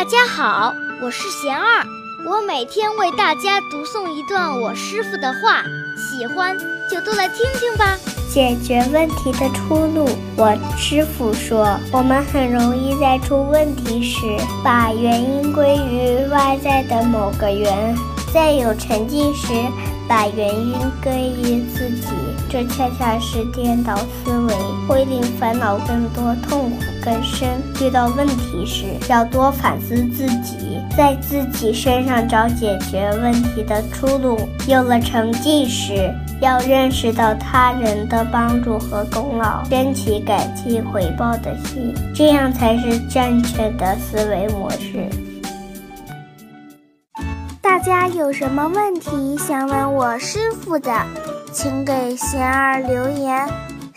大家好，我是贤二，我每天为大家读诵一段我师傅的话，喜欢就都来听听吧。解决问题的出路，我师傅说，我们很容易在出问题时，把原因归于外在的某个人，在有成绩时，把原因归于自己，这恰恰是颠倒思维，会令烦恼更多，痛苦更深。遇到问题时，要多反思自己，在自己身上找解决问题的出路。有了成绩时，要认识到他人的帮助和功劳，升起感激回报的心，这样才是正确的思维模式。大家有什么问题想问我师傅的，请给贤儿留言，